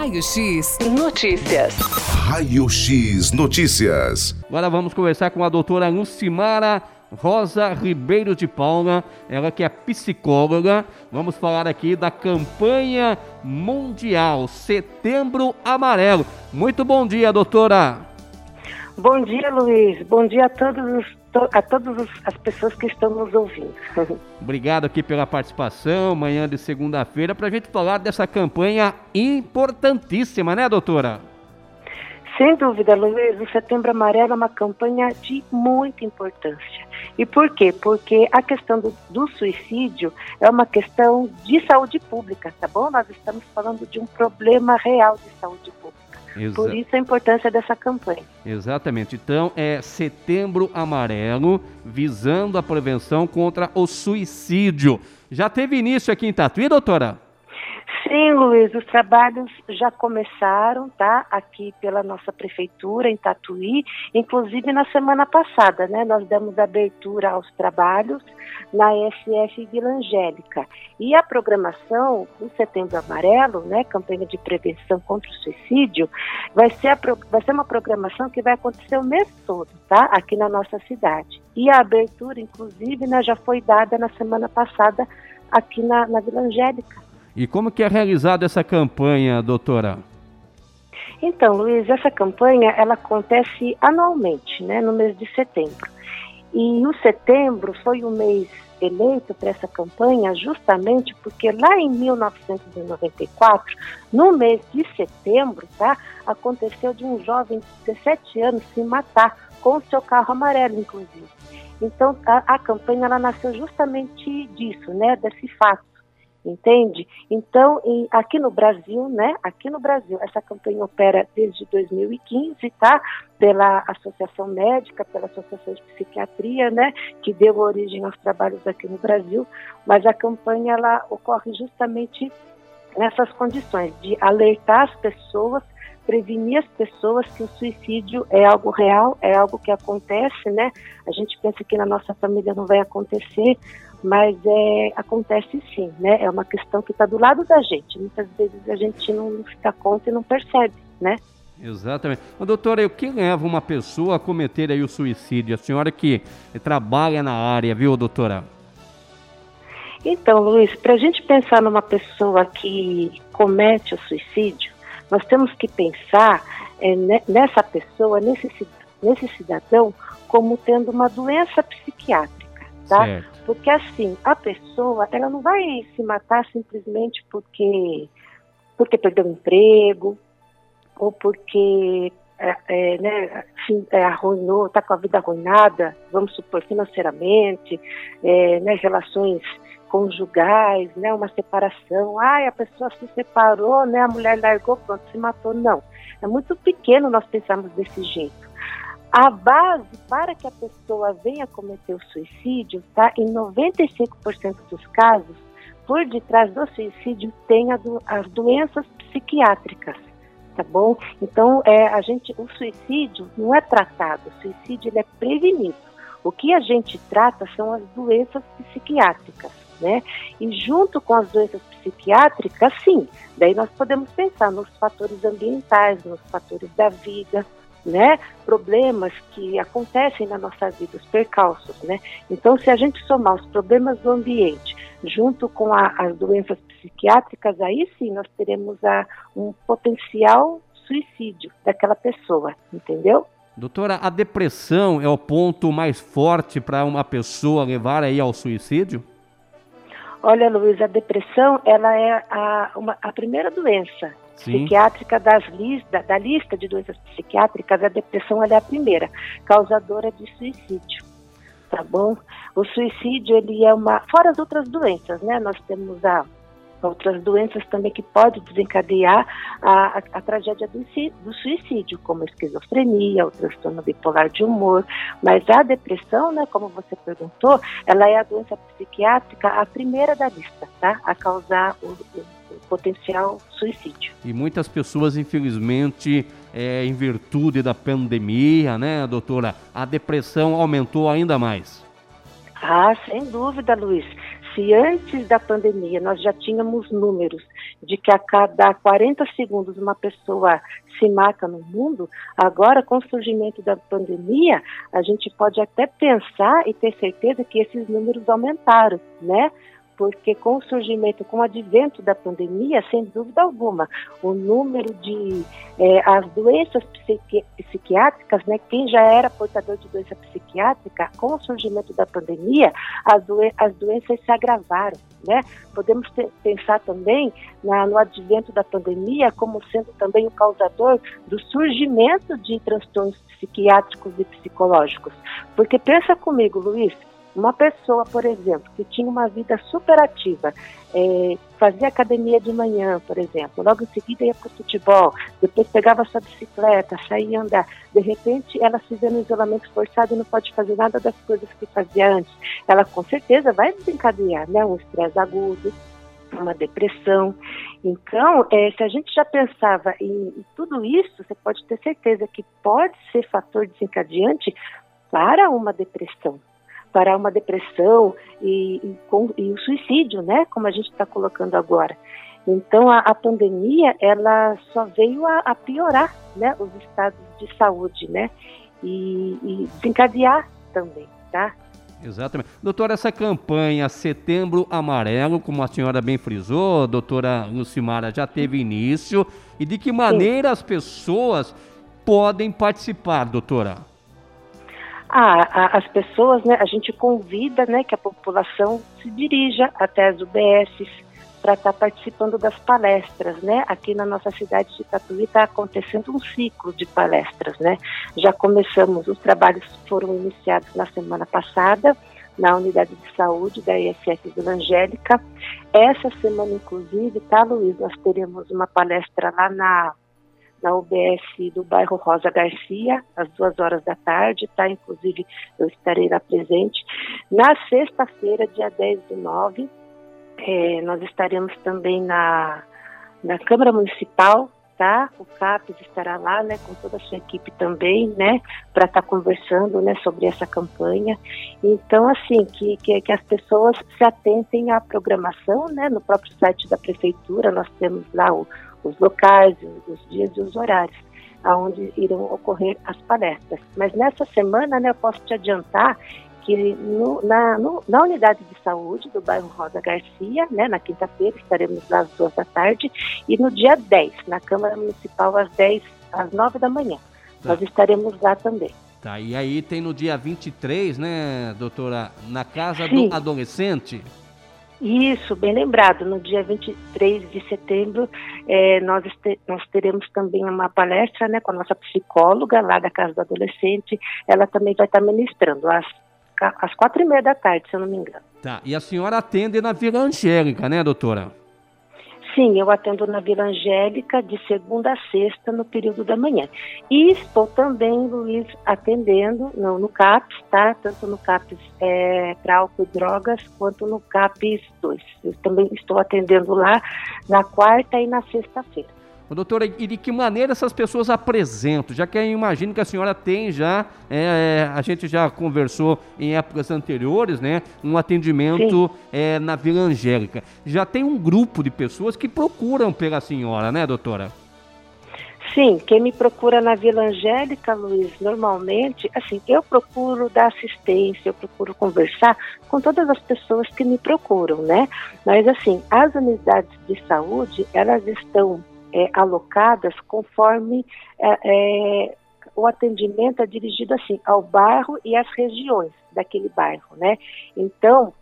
Raio X Notícias. Raio X Notícias. Agora vamos conversar com a doutora Lucimara Rosa Ribeiro de Paula, ela que é psicóloga. Vamos falar aqui da campanha mundial Setembro Amarelo. Muito bom dia, doutora. Bom dia, Luiz. Bom dia a todos os a todas as pessoas que estão nos ouvindo. Obrigado aqui pela participação, manhã de segunda-feira, para a gente falar dessa campanha importantíssima, né, doutora? Sem dúvida, Luiz, o Setembro Amarelo é uma campanha de muita importância. E por quê? Porque a questão do, do, suicídio é uma questão de saúde pública, tá bom? Nós estamos falando de um problema real de saúde pública. Exa Por isso a importância dessa campanha. Exatamente. Então é Setembro Amarelo, visando a prevenção contra o suicídio. Já teve início aqui em Tatuí, doutora? Sim, Luiz, os trabalhos já começaram, tá? Aqui pela nossa prefeitura em Tatuí, inclusive na semana passada, né? Nós demos abertura aos trabalhos na SF Vila Angélica. E a programação do Setembro Amarelo, né, campanha de prevenção contra o suicídio, vai ser, a, vai ser uma programação que vai acontecer o mês todo, tá? Aqui na nossa cidade. E a abertura, inclusive, né, já foi dada na semana passada aqui na, na Vila Angélica. E como que é realizada essa campanha, doutora? Então, Luiz, essa campanha ela acontece anualmente, né, no mês de setembro. E o setembro foi o mês eleito para essa campanha justamente porque lá em 1994, no mês de setembro, tá, aconteceu de um jovem de 17 anos se matar com o seu carro amarelo, inclusive. Então, a, a campanha ela nasceu justamente disso, né, desse fato entende? Então, em, aqui no Brasil, né? Aqui no Brasil, essa campanha opera desde 2015, tá? Pela Associação Médica, pela Associação de Psiquiatria, né? Que deu origem aos trabalhos aqui no Brasil, mas a campanha ela ocorre justamente nessas condições de alertar as pessoas prevenir as pessoas que o suicídio é algo real, é algo que acontece, né? A gente pensa que na nossa família não vai acontecer, mas é, acontece sim, né? É uma questão que está do lado da gente. Muitas vezes a gente não se dá conta e não percebe, né? Exatamente. Mas, doutora, o que leva uma pessoa a cometer aí o suicídio? A senhora que trabalha na área, viu, doutora? Então, Luiz, para a gente pensar numa pessoa que comete o suicídio, nós temos que pensar é, nessa pessoa, nesse, nesse cidadão, como tendo uma doença psiquiátrica, tá? Certo. Porque assim, a pessoa, ela não vai se matar simplesmente porque, porque perdeu o emprego, ou porque é, é, né, é, arruinou, está com a vida arruinada, vamos supor, financeiramente, é, né, relações conjugais, né, uma separação, ai, a pessoa se separou, né, a mulher largou, pronto, se matou. Não, é muito pequeno nós pensarmos desse jeito. A base para que a pessoa venha cometer o suicídio, tá, em 95% dos casos, por detrás do suicídio tem do, as doenças psiquiátricas, tá bom? Então, é, a gente, o suicídio não é tratado, o suicídio é prevenido. O que a gente trata são as doenças psiquiátricas né? E junto com as doenças psiquiátricas, sim, daí nós podemos pensar nos fatores ambientais, nos fatores da vida, né? Problemas que acontecem na nossa vida, os percalços, né? Então, se a gente somar os problemas do ambiente junto com a, as doenças psiquiátricas, aí sim nós teremos a, um potencial suicídio daquela pessoa, entendeu? Doutora, a depressão é o ponto mais forte para uma pessoa levar aí ao suicídio? Olha, Luiz, a depressão ela é a, uma, a primeira doença. Psiquiátrica das lista, da lista de doenças psiquiátricas, a depressão é a primeira, causadora de suicídio. Tá bom? O suicídio, ele é uma. Fora as outras doenças, né? Nós temos a outras doenças também que podem desencadear a, a, a tragédia do, do, suicídio, como a esquizofrenia, o transtorno bipolar de humor. Mas a depressão, né, como você perguntou, ela é a doença psiquiátrica a primeira da lista, tá? A causar o, o potencial suicídio. E muitas pessoas, infelizmente, é, em virtude da pandemia, né, doutora, a depressão aumentou ainda mais. Ah, sem dúvida, Luiz. Se antes da pandemia nós já tínhamos números de que a cada 40 segundos uma pessoa se mata no mundo, agora com o surgimento da pandemia, a gente pode até pensar e ter certeza que esses números aumentaram, né? Porque com o surgimento, com o advento da pandemia, sem dúvida alguma, o número de é, as doenças psiqui psiquiátricas, né, quem já era portador de doença psiquiátrica, com o surgimento da pandemia, as, as doenças se agravaram. Né? Podemos pensar também na, no advento da pandemia como sendo também o causador do surgimento de transtornos psiquiátricos e psicológicos. Porque pensa comigo, Luiz, uma pessoa, por exemplo, que tinha uma vida superativa, é, fazia academia de manhã, por exemplo, logo em seguida ia para o futebol, depois pegava sua bicicleta, saía andar, de repente ela se vê no isolamento forçado e não pode fazer nada das coisas que fazia antes. Ela com certeza vai desencadear né, um estresse agudo, uma depressão. Então, é, se a gente já pensava em, em, tudo isso, você pode ter certeza que pode ser fator desencadeante para uma depressão para uma depressão e, e, com, e o suicídio, né? Como a gente está colocando agora. Então a, a, pandemia ela só veio a, a, piorar, né? Os estados de saúde, né? E, e desencadear também, tá? Exatamente. Doutora, essa campanha Setembro Amarelo, como a senhora bem frisou, doutora Lucimara, já teve início. E de que maneira Sim. as pessoas podem participar, doutora? As pessoas, né, a gente convida né, que a população se dirija até as UBSs para estar tá participando das palestras, né? Aqui na nossa cidade de Tatuí está acontecendo um ciclo de palestras, né? Já começamos, os trabalhos foram iniciados na semana passada na unidade de saúde da ISF Vila Angélica. Essa semana, inclusive, tá, Luiz, nós teremos uma palestra lá na na UBS do bairro Rosa Garcia, às duas horas da tarde, tá? Inclusive, eu estarei lá presente. Na sexta-feira, dia 10 do 9, é, nós estaremos também na, na Câmara Municipal, tá? O CAPES estará lá, né, com toda a sua equipe também, né, para estar tá conversando, né, sobre essa campanha. Então, assim, que, que, que, as pessoas se atentem à programação, né, no próprio site da prefeitura, nós temos lá o, os locais, os dias e os horários aonde irão ocorrer as palestras. Mas nessa semana, né, eu posso te adiantar que no, na, no, na unidade de saúde do bairro Rosa Garcia, né, na quinta-feira, estaremos lá às duas da tarde, e no dia 10, na Câmara Municipal, às 10, às 9 da manhã. Tá. Nós estaremos lá também. Tá, e aí tem no dia 23, né, doutora, na Casa Sim. do Adolescente? Isso, bem lembrado. No dia 23 de setembro, é, nós, nós teremos também uma palestra né, com a nossa psicóloga lá da Casa do Adolescente. Ela também vai estar ministrando às, às quatro e meia da tarde, se eu não me engano. Tá, e a senhora atende na Vila Angélica, né, doutora? Sim, eu atendo na Vila Angélica de segunda a sexta no período da manhã. E estou também, Luiz, atendendo no, no CAPS, tá? Tanto no CAPS é, para álcool e drogas, quanto no CAPS 2. Eu também estou atendendo lá na quarta e na sexta-feira. Ô, doutora, e de que maneira essas pessoas apresentam? Já que eu imagino que a senhora tem já, é, é a gente já conversou em épocas anteriores, né? Um atendimento é, na Vila Angélica. Já tem um grupo de pessoas que procuram pela senhora, né, doutora? Sim, quem me procura na Vila Angélica, Luiz, normalmente, assim, eu procuro dar assistência, eu procuro conversar com todas as pessoas que me procuram, né? Mas, assim, as unidades de saúde, elas estão é, alocadas conforme é, é, o atendimento é dirigido assim ao bairro e às regiões daquele bairro, né? Então,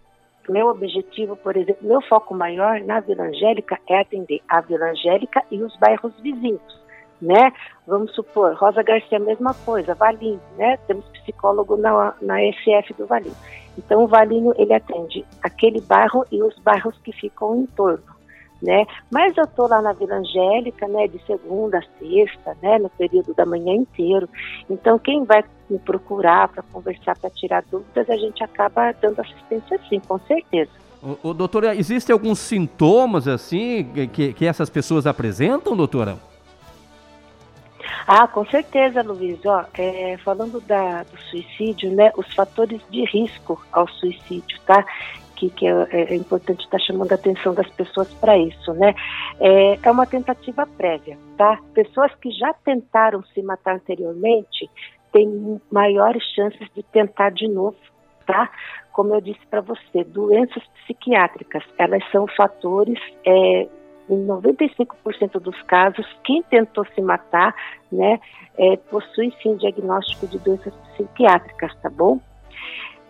meu objetivo, por exemplo, meu foco maior na Vila Angélica é atender a Vila Angélica e os bairros vizinhos, né? Vamos supor, Rosa Garcia, mesma coisa, Valinho, né? Temos psicólogo na, na SF do Valinho. Então, o Valinho, ele atende aquele bairro e os bairros que ficam em torno né? Mas eu estou lá na Vila Angélica, né, de segunda a sexta, né, no período da manhã inteiro. Então, quem vai me procurar para conversar, para tirar dúvidas, a gente acaba dando assistência sim, com certeza. O, o, doutora, existem alguns sintomas assim que, que essas pessoas apresentam, doutora? Ah, com certeza, Luiz. Ó, é, falando da, do suicídio, né, os fatores de risco ao suicídio, tá? Aqui que é, é, é importante estar chamando a atenção das pessoas para isso, né? É, é uma tentativa prévia, tá? Pessoas que já tentaram se matar anteriormente têm maiores chances de tentar de novo, tá? Como eu disse para você, doenças psiquiátricas, elas são fatores é, em 95% dos casos, quem tentou se matar, né, é, possui sim diagnóstico de doenças psiquiátricas, tá bom?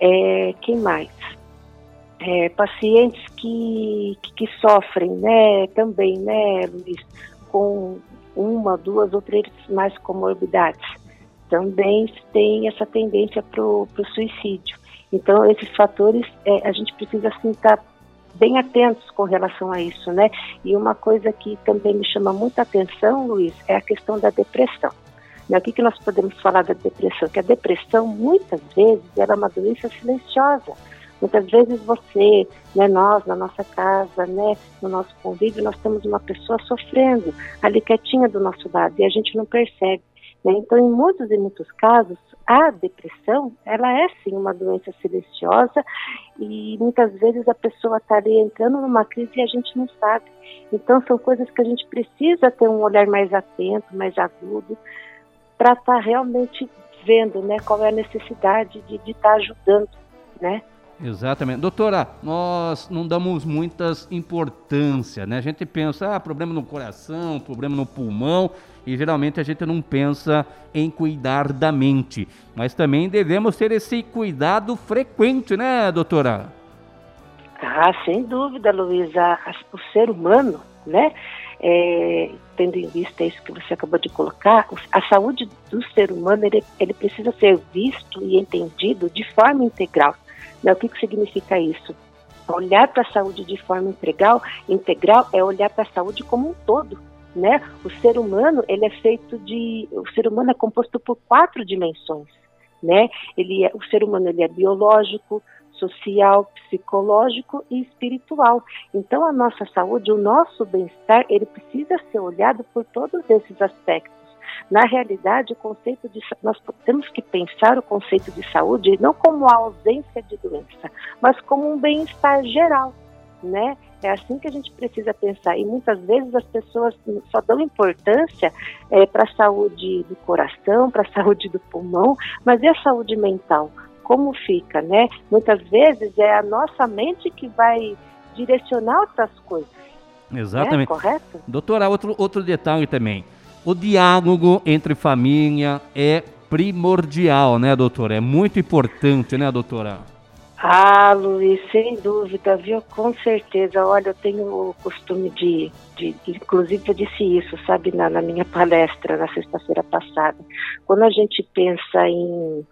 É, quem mais? É, pacientes que, que, que, sofrem, né, também, né, Luiz, com uma, duas ou três mais comorbidades, também tem essa tendência para o suicídio. Então, esses fatores, é, a gente precisa, assim, estar tá bem atentos com relação a isso, né? E uma coisa que também me chama muita atenção, Luiz, é a questão da depressão. Né? O que, que nós podemos falar da depressão? Que a depressão, muitas vezes, ela é uma doença silenciosa. Muitas vezes você, né, nós na nossa casa, né, no nosso convívio, nós temos uma pessoa sofrendo ali quietinha do nosso lado e a gente não percebe. Né? Então, em muitos e muitos casos, a depressão, ela é sim uma doença silenciosa e muitas vezes a pessoa está ali entrando numa crise e a gente não sabe. Então, são coisas que a gente precisa ter um olhar mais atento, mais agudo, para estar tá realmente vendo né, qual é a necessidade de estar tá ajudando, né? Exatamente. Doutora, nós não damos muitas importância, né? A gente pensa, ah, problema no coração, problema no pulmão, e geralmente a gente não pensa em cuidar da mente. Mas também devemos ter esse cuidado frequente, né, doutora? Ah, sem dúvida, Luísa. O ser humano, né? É, tendo em vista isso que você acabou de colocar, a saúde do ser humano ele, ele precisa ser visto e entendido de forma integral. Né? O que, que significa isso? Olhar para a saúde de forma integral, integral é olhar para a saúde como um todo. Né? O ser humano ele é feito de, o ser humano é composto por quatro dimensões, né? Ele é, o ser humano ele é biológico, social, psicológico e espiritual. Então a nossa saúde, o nosso bem-estar, ele precisa ser olhado por todos esses aspectos. Na realidade, o conceito de nós temos que pensar o conceito de saúde não como a ausência de doença, mas como um bem-estar geral, né? É assim que a gente precisa pensar. E muitas vezes as pessoas só dão importância é, para a saúde do coração, para a saúde do pulmão, mas e a saúde mental? Como fica, né? Muitas vezes é a nossa mente que vai direcionar outras coisas. Exatamente. É, correto? Doutora, outro, outro detalhe também. O diálogo entre família é primordial, né, doutora? É muito importante, né, doutora? Ah, Luiz, sem dúvida, viu? Com certeza. Olha, eu tenho o costume de, de, inclusive eu disse isso, sabe, na, na minha palestra na sexta-feira passada. Quando a gente pensa em,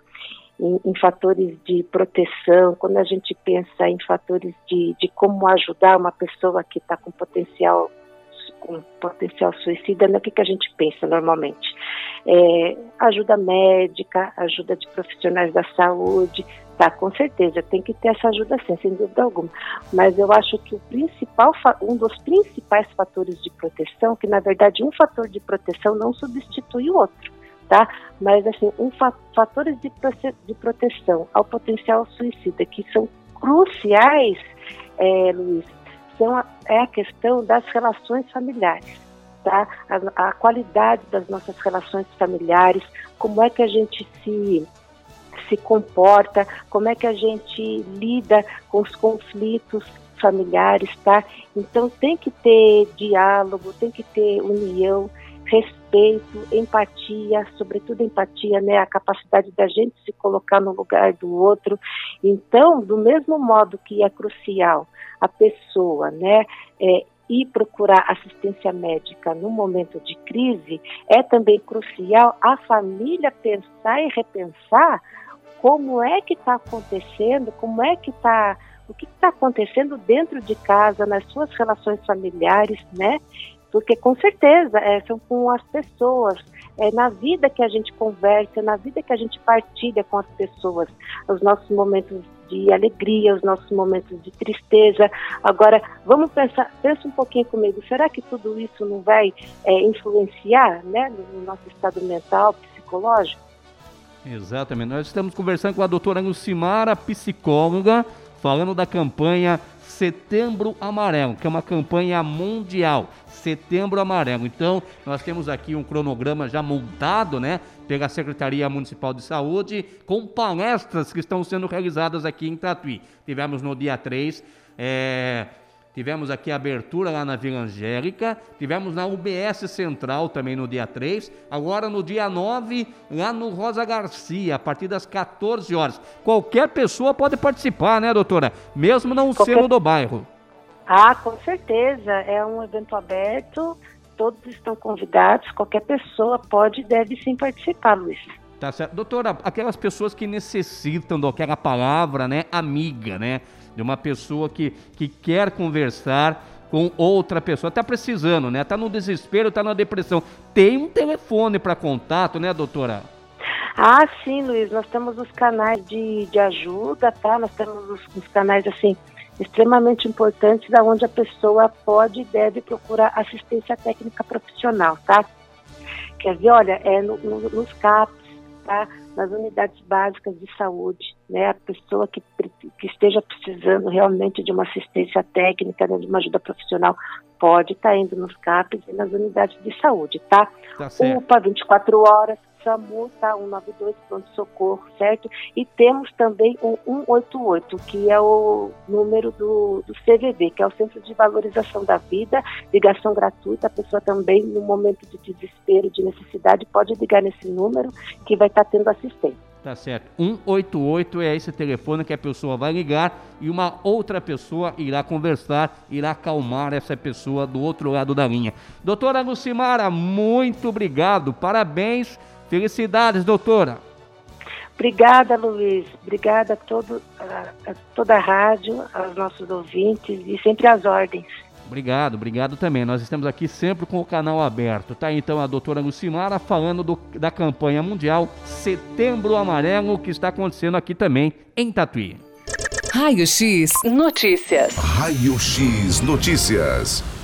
em, em, fatores de proteção, quando a gente pensa em fatores de, de como ajudar uma pessoa que está com potencial com potencial suicida, né, o que, que a gente pensa normalmente? É, ajuda médica, ajuda de profissionais da saúde, tá, com certeza, tem que ter essa ajuda sim, sem dúvida alguma. Mas eu acho que o principal, um dos principais fatores de proteção, que na verdade um fator de proteção não substitui o outro, tá? Mas assim, um fatores de, de proteção ao potencial suicida que são cruciais, é, Luiz, a, é a questão das relações familiares. Tá? A, a, qualidade das nossas relações familiares, como é que a gente se, se comporta, como é que a gente lida com os conflitos familiares, tá? Então tem que ter diálogo, tem que ter união, respeito, empatia, sobretudo empatia, né? A capacidade da gente se colocar no lugar do outro. Então, do mesmo modo que é crucial a pessoa, né, é, ir procurar assistência médica no momento de crise, é também crucial a família pensar e repensar como é que está acontecendo, como é que está, o que está acontecendo dentro de casa, nas suas relações familiares, né? Porque com certeza é, são com as pessoas, é na vida que a gente conversa, na vida que a gente partilha com as pessoas, os nossos momentos de alegria, os nossos momentos de tristeza. Agora, vamos pensar, pensa um pouquinho comigo, será que tudo isso não vai é, influenciar né, no nosso estado mental, psicológico? Exatamente. Nós estamos conversando com a doutora Lucimara, psicóloga, falando da campanha Setembro Amarelo, que é uma campanha mundial. Setembro Amarelo. Então, nós temos aqui um cronograma já montado, né, pela Secretaria Municipal de Saúde, com palestras que estão sendo realizadas aqui em Tatuí. Tivemos no dia 3, é, tivemos aqui a abertura lá na Vila Angélica, tivemos na UBS Central também no dia 3, agora no dia 9, lá no Rosa Garcia, a partir das 14 horas. Qualquer pessoa pode participar, né, doutora? Mesmo não Qualquer... sendo do bairro. Ah, com certeza. É um evento aberto, todos estão convidados, qualquer pessoa pode e deve sim participar, Luiz. Tá certo. Doutora, aquelas pessoas que necessitam daquela palavra, né, amiga, né, de uma pessoa que, que quer conversar com outra pessoa, tá precisando, né, tá no desespero, tá na depressão. Tem um telefone para contato, né, doutora? Ah, sim, Luiz, nós temos os canais de, de ajuda, tá? Nós temos os, os canais, assim, extremamente importantes, da onde a pessoa pode e deve procurar assistência técnica profissional, tá? Quer ver, olha, é no, no, nos CAPs, tá? Nas unidades básicas de saúde, né? A pessoa que, que esteja precisando realmente de uma assistência técnica, né, de uma ajuda profissional, pode estar tá indo nos CAPs e nas unidades de saúde, tá? tá UPA 24 horas, SAMU, tá? 192, pronto-socorro, certo? E temos também o 188, que é o número do, do CVV, que é o Centro de Valorização da Vida, ligação gratuita, a pessoa também, no momento de desespero, de necessidade, pode ligar nesse número que vai estar tá tendo assistência. Tá certo. 188 é esse telefone que a pessoa vai ligar e uma outra pessoa irá conversar, irá acalmar essa pessoa do outro lado da linha. Doutora Lucimara, muito obrigado. Parabéns Felicidades, doutora. Obrigada, Luiz. Obrigada a, todo, a, a toda a rádio, aos nossos ouvintes e sempre às ordens. Obrigado, obrigado também. Nós estamos aqui sempre com o canal aberto. Tá então a doutora Lucimara falando do, da campanha mundial Setembro Amarelo que está acontecendo aqui também em Tatuí. Raio X Notícias. Raio X Notícias.